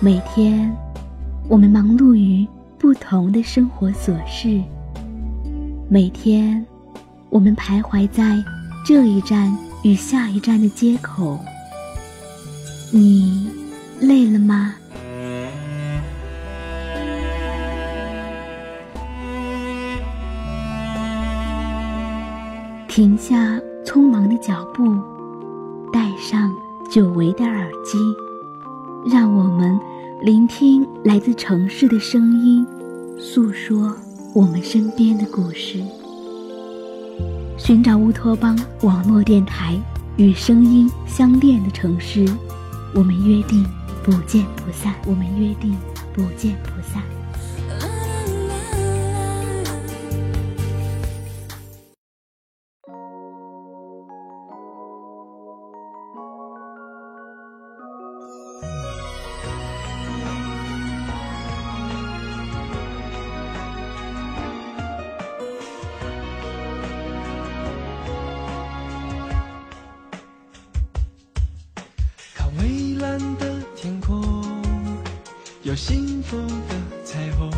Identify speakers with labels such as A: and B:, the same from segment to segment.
A: 每天，我们忙碌于不同的生活琐事。每天，我们徘徊在这一站与下一站的街口。你累了吗？停下匆忙的脚步，戴上久违的耳机，让我们聆听来自城市的声音，诉说我们身边的故事。寻找乌托邦网络电台，与声音相恋的城市，我们约定不见不散。我们约定不见不散。
B: 有幸福的彩虹，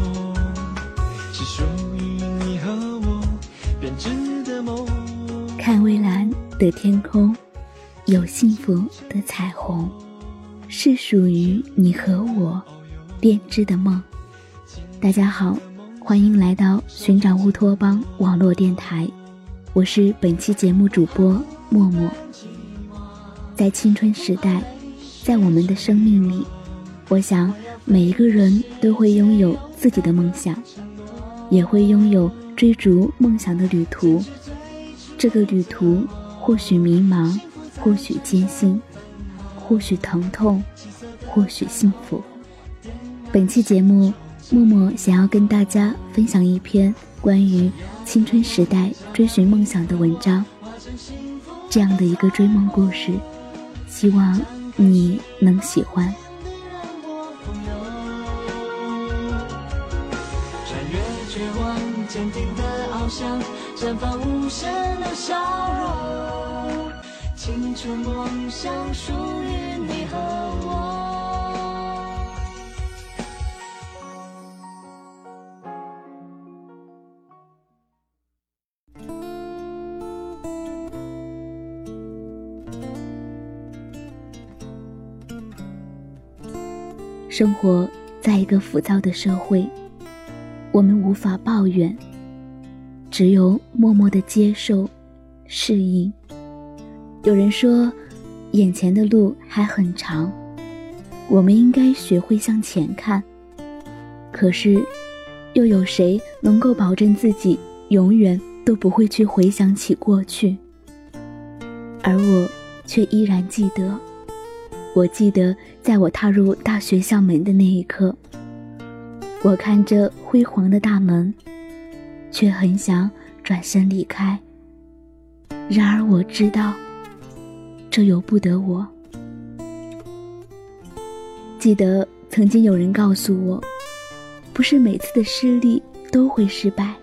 B: 是属于你和我编织的梦。
A: 看蔚蓝的天空，有幸福的彩虹，是属于你和我编织的梦。大家好，欢迎来到寻找乌托邦网络电台，我是本期节目主播默默。在青春时代。在我们的生命里，我想每一个人都会拥有自己的梦想，也会拥有追逐梦想的旅途。这个旅途或许迷茫，或许艰辛，或许疼痛，或许幸福。本期节目，默默想要跟大家分享一篇关于青春时代追寻梦想的文章。这样的一个追梦故事，希望。你能喜欢？
B: 绽放无限的笑容。青春梦想属于你和我。
A: 生活在一个浮躁的社会，我们无法抱怨，只有默默的接受、适应。有人说，眼前的路还很长，我们应该学会向前看。可是，又有谁能够保证自己永远都不会去回想起过去？而我却依然记得。我记得，在我踏入大学校门的那一刻，我看着辉煌的大门，却很想转身离开。然而我知道，这由不得我。记得曾经有人告诉我，不是每次的失利都会失败，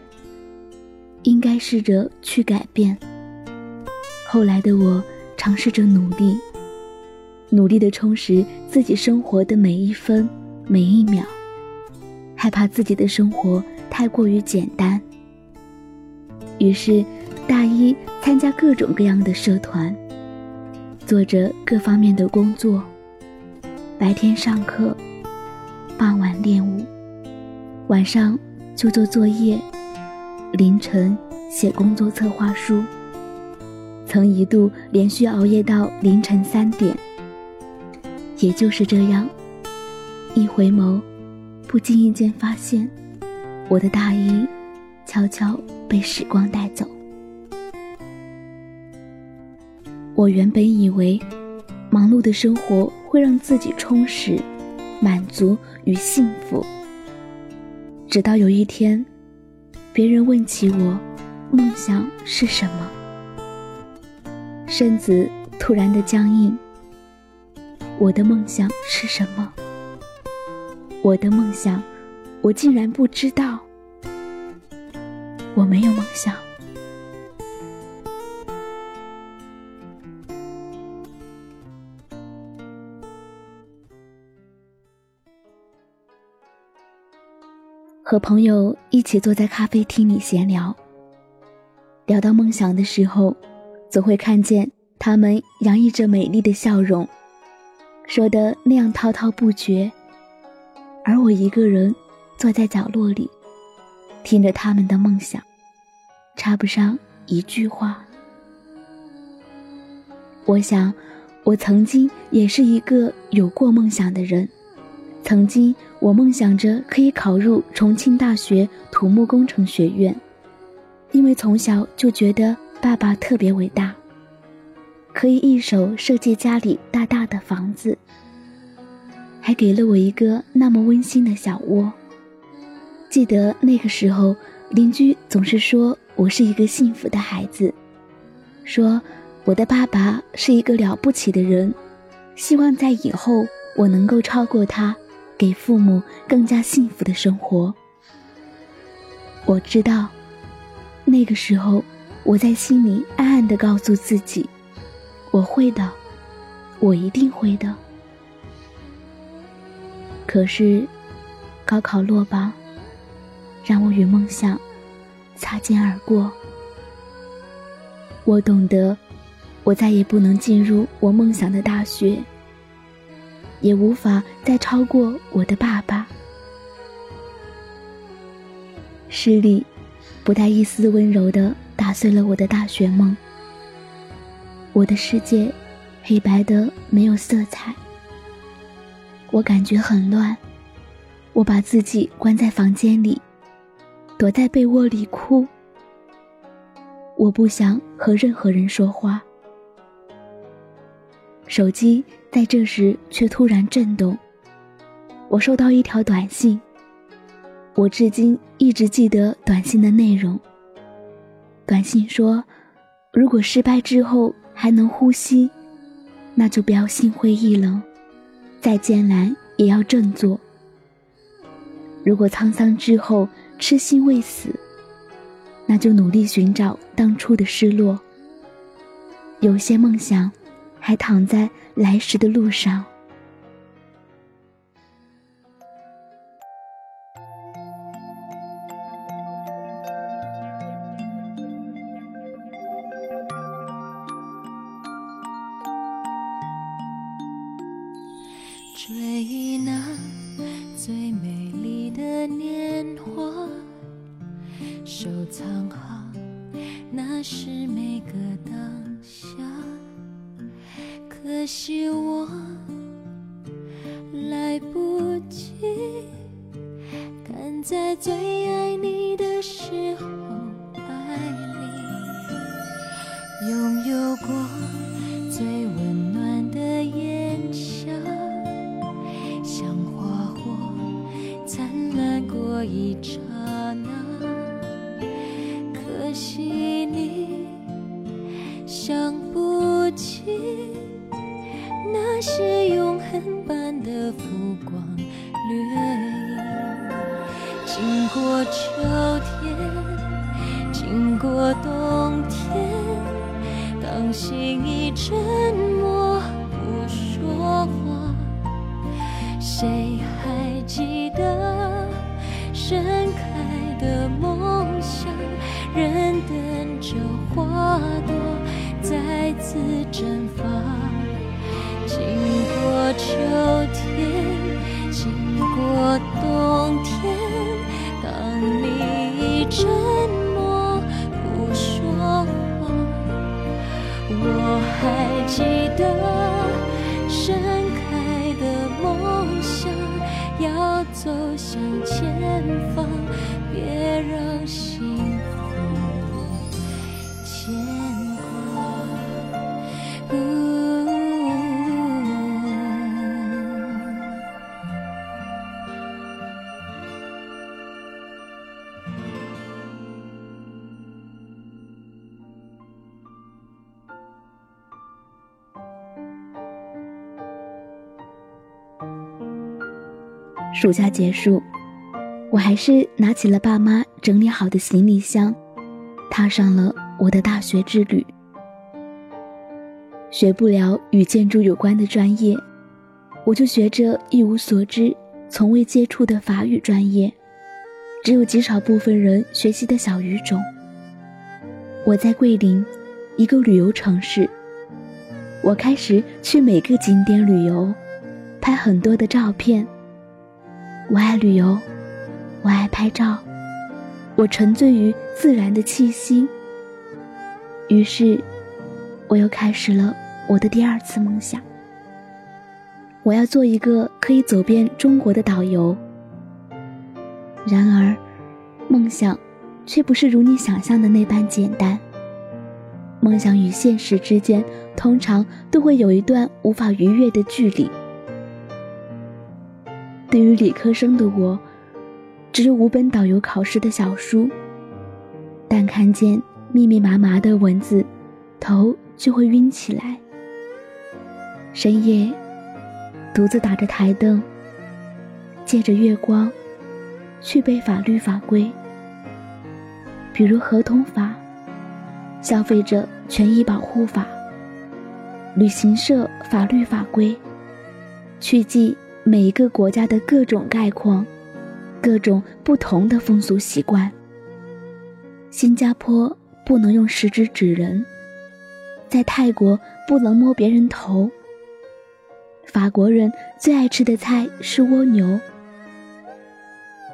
A: 应该试着去改变。后来的我尝试着努力。努力的充实自己生活的每一分每一秒，害怕自己的生活太过于简单。于是，大一参加各种各样的社团，做着各方面的工作。白天上课，傍晚练舞，晚上就做作业，凌晨写工作策划书。曾一度连续熬夜到凌晨三点。也就是这样，一回眸，不经意间发现，我的大一悄悄被时光带走。我原本以为，忙碌的生活会让自己充实、满足与幸福。直到有一天，别人问起我，梦想是什么，身子突然的僵硬。我的梦想是什么？我的梦想，我竟然不知道。我没有梦想。和朋友一起坐在咖啡厅里闲聊聊到梦想的时候总会看见他们洋溢着美丽的笑容说的那样滔滔不绝而我一个人坐在角落里听着他们的梦想，插不上一句话。我想，我曾经也是一个有过梦想的人。曾经，我梦想着可以考入重庆大学土木工程学院，因为从小就觉得爸爸特别伟大，可以一手设计家里大大的房子，还给了我一个那么温馨的小窝。记得那个时候，邻居总是说我是一个幸福的孩子，说。我的爸爸是一个了不起的人，希望在以后我能够超过他，给父母更加幸福的生活。我知道，那个时候我在心里暗暗的告诉自己，我会的，我一定会的。可是，高考落榜，让我与梦想擦肩而过。我懂得。我再也不能进入我梦想的大学，也无法再超过我的爸爸。失利，不带一丝温柔的打碎了我的大学梦。我的世界，黑白的没有色彩。我感觉很乱，我把自己关在房间里，躲在被窝里哭。我不想和任何人说话。手机在这时却突然震动。我收到一条短信。我至今一直记得短信的内容。短信说：“如果失败之后还能呼吸，那就不要心灰意冷，再艰难也要振作。如果沧桑之后痴心未死，那就努力寻找当初的失落。有些梦想。”还躺在来时的路上。
B: 好那是每个当下。可惜我来不及，赶在最爱你的时候爱你，拥有过最温起。那些永恒般的浮光掠影，经过秋天，经过冬天，当心已沉默不说话，谁次绽放。经过秋天，经过冬天，当你一站
A: 暑假结束，我还是拿起了爸妈整理好的行李箱，踏上了我的大学之旅。学不了与建筑有关的专业，我就学着一无所知、从未接触的法语专业，只有极少部分人学习的小语种。我在桂林，一个旅游城市。我开始去每个景点旅游，拍很多的照片。我爱旅游，我爱拍照，我沉醉于自然的气息。于是，我又开始了我的第二次梦想。我要做一个可以走遍中国的导游。然而，梦想却不是如你想象的那般简单。梦想与现实之间，通常都会有一段无法逾越的距离。对于理科生的我，只有五本导游考试的小书，但看见密密麻麻的文字，头就会晕起来。深夜，独自打着台灯，借着月光，去背法律法规，比如合同法。消费者权益保护法、旅行社法律法规，去记每一个国家的各种概况，各种不同的风俗习惯。新加坡不能用食指指人，在泰国不能摸别人头。法国人最爱吃的菜是蜗牛。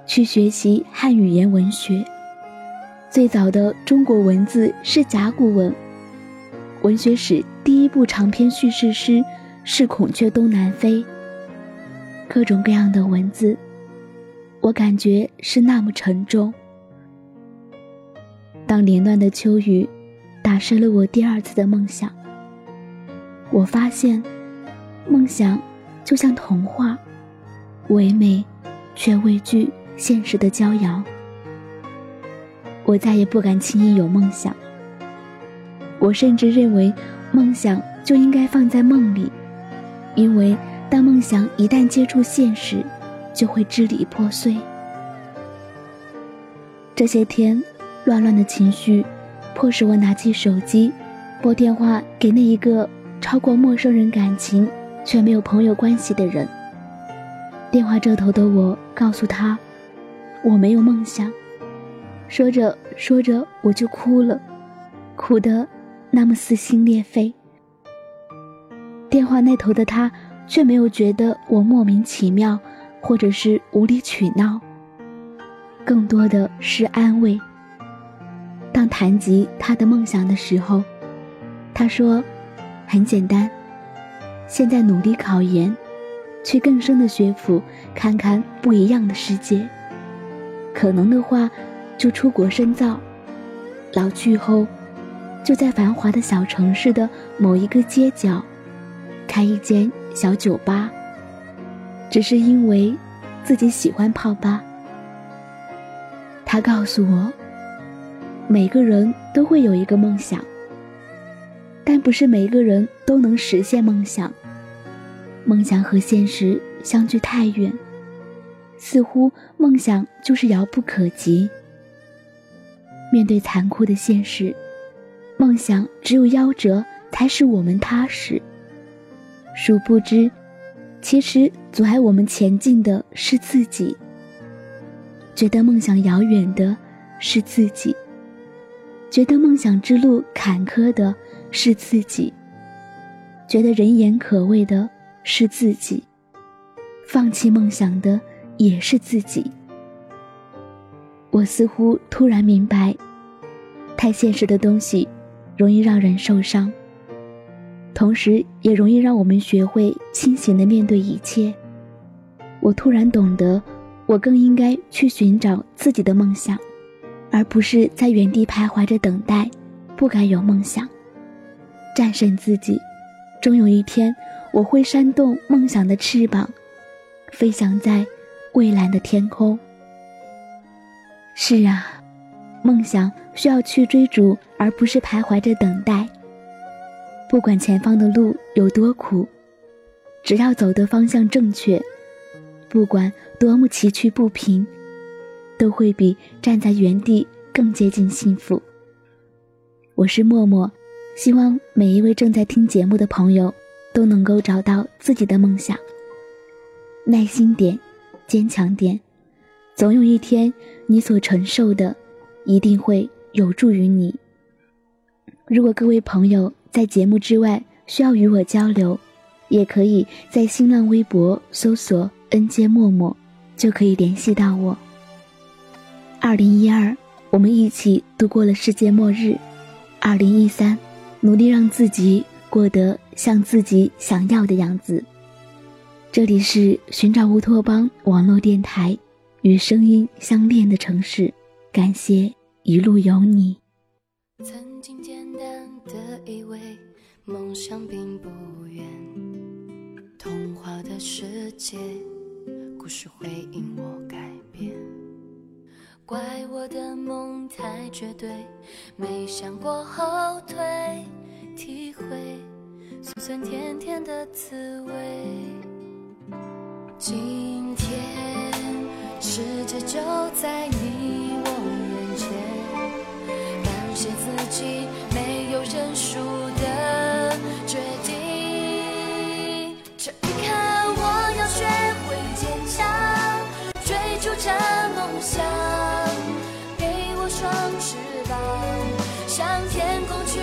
A: 去学习汉语言文学。最早的中国文字是甲骨文，文学史第一部长篇叙事诗是《孔雀东南飞》。各种各样的文字，我感觉是那么沉重。当连乱的秋雨打湿了我第二次的梦想，我发现，梦想就像童话，唯美，却畏惧现实的骄阳。我再也不敢轻易有梦想。我甚至认为，梦想就应该放在梦里，因为当梦想一旦接触现实，就会支离破碎。这些天，乱乱的情绪，迫使我拿起手机，拨电话给那一个超过陌生人感情却没有朋友关系的人。电话这头的我告诉他，我没有梦想。说着说着，我就哭了，哭得那么撕心裂肺。电话那头的他却没有觉得我莫名其妙，或者是无理取闹，更多的是安慰。当谈及他的梦想的时候，他说：“很简单，现在努力考研，去更深的学府看看不一样的世界，可能的话。”就出国深造，老去后，就在繁华的小城市的某一个街角，开一间小酒吧。只是因为自己喜欢泡吧。他告诉我，每个人都会有一个梦想，但不是每个人都能实现梦想。梦想和现实相距太远，似乎梦想就是遥不可及。面对残酷的现实，梦想只有夭折才使我们踏实。殊不知，其实阻碍我们前进的是自己。觉得梦想遥远的是自己，觉得梦想之路坎坷的是自己，觉得人言可畏的是自己，放弃梦想的也是自己。我似乎突然明白，太现实的东西容易让人受伤，同时也容易让我们学会清醒的面对一切。我突然懂得，我更应该去寻找自己的梦想，而不是在原地徘徊着等待。不该有梦想，战胜自己，终有一天我会扇动梦想的翅膀，飞翔在蔚蓝的天空。是啊，梦想需要去追逐，而不是徘徊着等待。不管前方的路有多苦，只要走的方向正确，不管多么崎岖不平，都会比站在原地更接近幸福。我是默默，希望每一位正在听节目的朋友都能够找到自己的梦想。耐心点，坚强点。总有一天，你所承受的一定会有助于你。如果各位朋友在节目之外需要与我交流，也可以在新浪微博搜索“恩接默默”，就可以联系到我。二零一二，我们一起度过了世界末日；二零一三，努力让自己过得像自己想要的样子。这里是寻找乌托邦网络电台。与声音相恋的城市，感谢一路有你。
B: 曾经简单的以为梦想并不远，童话的世界，故事会因我改变。怪我的梦太绝对，没想过后退，体会酸酸甜甜的滋味。今天。世界就在你我眼前，感谢自己。双翅膀向天空去